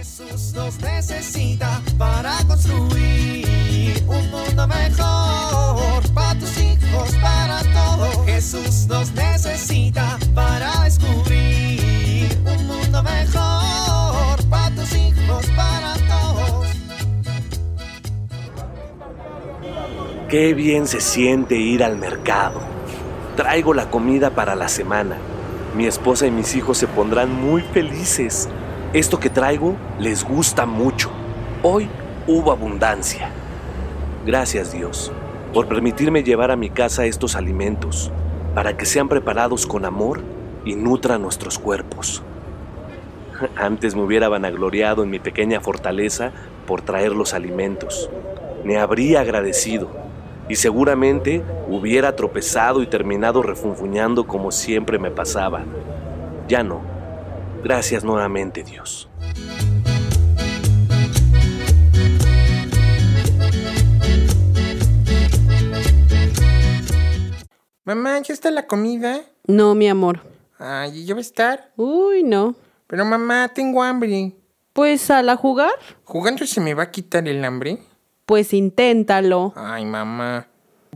Jesús nos necesita para construir un mundo mejor para tus hijos, para todos. Jesús nos necesita para descubrir un mundo mejor para tus hijos, para todos. Qué bien se siente ir al mercado. Traigo la comida para la semana. Mi esposa y mis hijos se pondrán muy felices. Esto que traigo les gusta mucho. Hoy hubo abundancia. Gracias Dios por permitirme llevar a mi casa estos alimentos para que sean preparados con amor y nutran nuestros cuerpos. Antes me hubiera vanagloriado en mi pequeña fortaleza por traer los alimentos. Me habría agradecido y seguramente hubiera tropezado y terminado refunfuñando como siempre me pasaba. Ya no. Gracias nuevamente, Dios. Mamá, ¿ya está la comida? No, mi amor. Ay, ¿ya va a estar? Uy, no. Pero mamá, tengo hambre. Pues a la jugar, ¿Jugando se me va a quitar el hambre? pues inténtalo. Ay, mamá.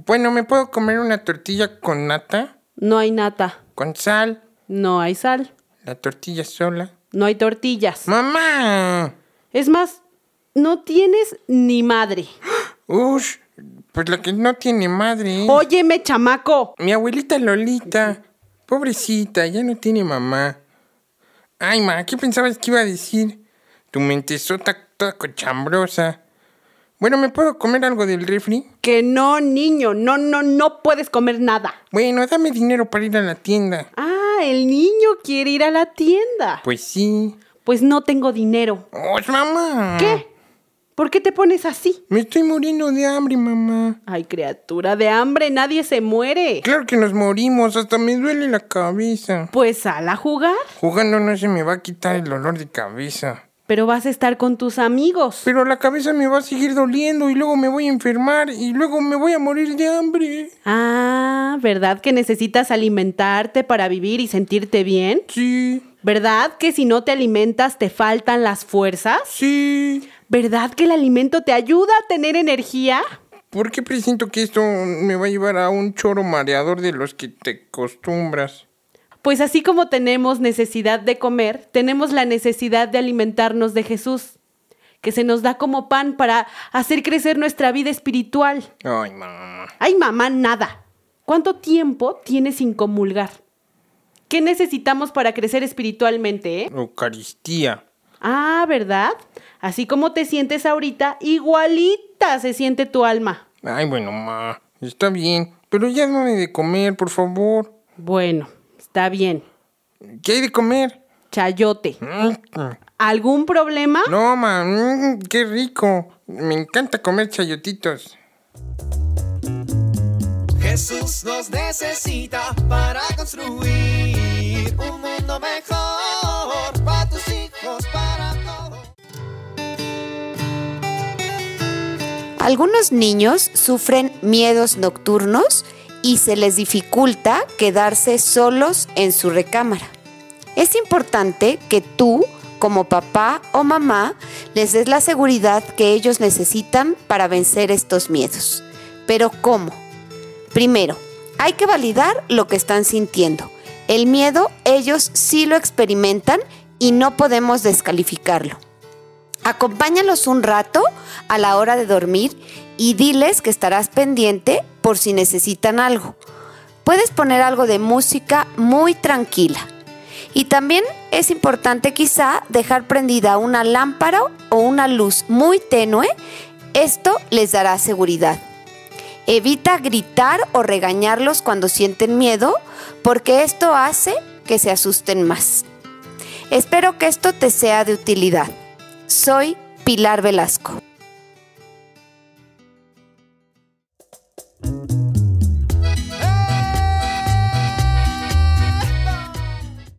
Bueno, ¿me puedo comer una tortilla con nata? No hay nata, ¿Con sal? no hay sal, ¿La tortilla sola? no hay tortillas. ¡Mamá! Es más, no tienes ni madre. Ush, pues la que no tiene madre. Óyeme, chamaco. Mi abuelita Lolita. Pobrecita, ya no tiene mamá. Ay, ma, ¿qué pensabas que iba a decir? Tu mentezota toda cochambrosa. Bueno, ¿me puedo comer algo del refri? Que no, niño, no, no, no puedes comer nada. Bueno, dame dinero para ir a la tienda. Ah, el niño quiere ir a la tienda. Pues sí. Pues no tengo dinero. ¡Oh, mamá! ¿Qué? ¿Por qué te pones así? Me estoy muriendo de hambre, mamá. Ay, criatura de hambre, nadie se muere. Claro que nos morimos, hasta me duele la cabeza. Pues sal a jugar. Jugando no se me va a quitar el dolor de cabeza. Pero vas a estar con tus amigos. Pero la cabeza me va a seguir doliendo y luego me voy a enfermar y luego me voy a morir de hambre. Ah, ¿verdad que necesitas alimentarte para vivir y sentirte bien? Sí, ¿Verdad que si no te alimentas te faltan las fuerzas? sí. ¿Verdad que el alimento te ayuda a tener energía? ¿Por qué presiento que esto me va a llevar a un choro mareador de los que te acostumbras? Pues así como tenemos necesidad de comer, tenemos la necesidad de alimentarnos de Jesús, que se nos da como pan para hacer crecer nuestra vida espiritual. Ay, mamá. Ay, mamá, nada. ¿Cuánto tiempo tienes sin comulgar? ¿Qué necesitamos para crecer espiritualmente, eh? Eucaristía. Ah, ¿verdad? Así como te sientes ahorita, igualita se siente tu alma. Ay, bueno, ma. Está bien. Pero ya dame de comer, por favor. Bueno, está bien. ¿Qué hay de comer? Chayote. ¿Algún problema? No, ma. qué rico. Me encanta comer chayotitos. Jesús nos necesita para construir un mundo mejor para tus hijos, para todos. Algunos niños sufren miedos nocturnos y se les dificulta quedarse solos en su recámara. Es importante que tú, como papá o mamá, les des la seguridad que ellos necesitan para vencer estos miedos. Pero ¿cómo? Primero, hay que validar lo que están sintiendo. El miedo ellos sí lo experimentan y no podemos descalificarlo. Acompáñalos un rato a la hora de dormir y diles que estarás pendiente por si necesitan algo. Puedes poner algo de música muy tranquila. Y también es importante quizá dejar prendida una lámpara o una luz muy tenue. Esto les dará seguridad. Evita gritar o regañarlos cuando sienten miedo porque esto hace que se asusten más. Espero que esto te sea de utilidad. Soy Pilar Velasco.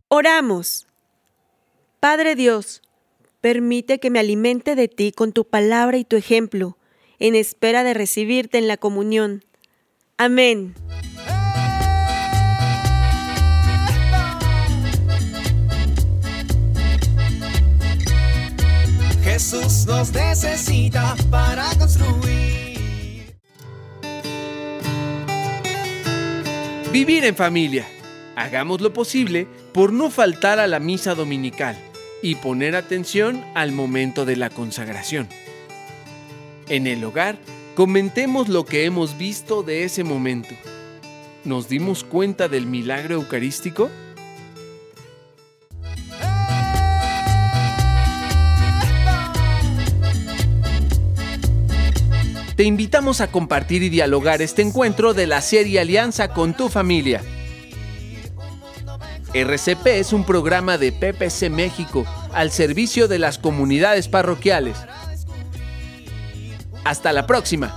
Oramos. Padre Dios, permite que me alimente de ti con tu palabra y tu ejemplo, en espera de recibirte en la comunión. Amén. Jesús nos necesita para construir. Vivir en familia. Hagamos lo posible por no faltar a la misa dominical y poner atención al momento de la consagración. En el hogar, comentemos lo que hemos visto de ese momento. ¿Nos dimos cuenta del milagro eucarístico? Te invitamos a compartir y dialogar este encuentro de la serie Alianza con tu familia. RCP es un programa de PPC México al servicio de las comunidades parroquiales. Hasta la próxima.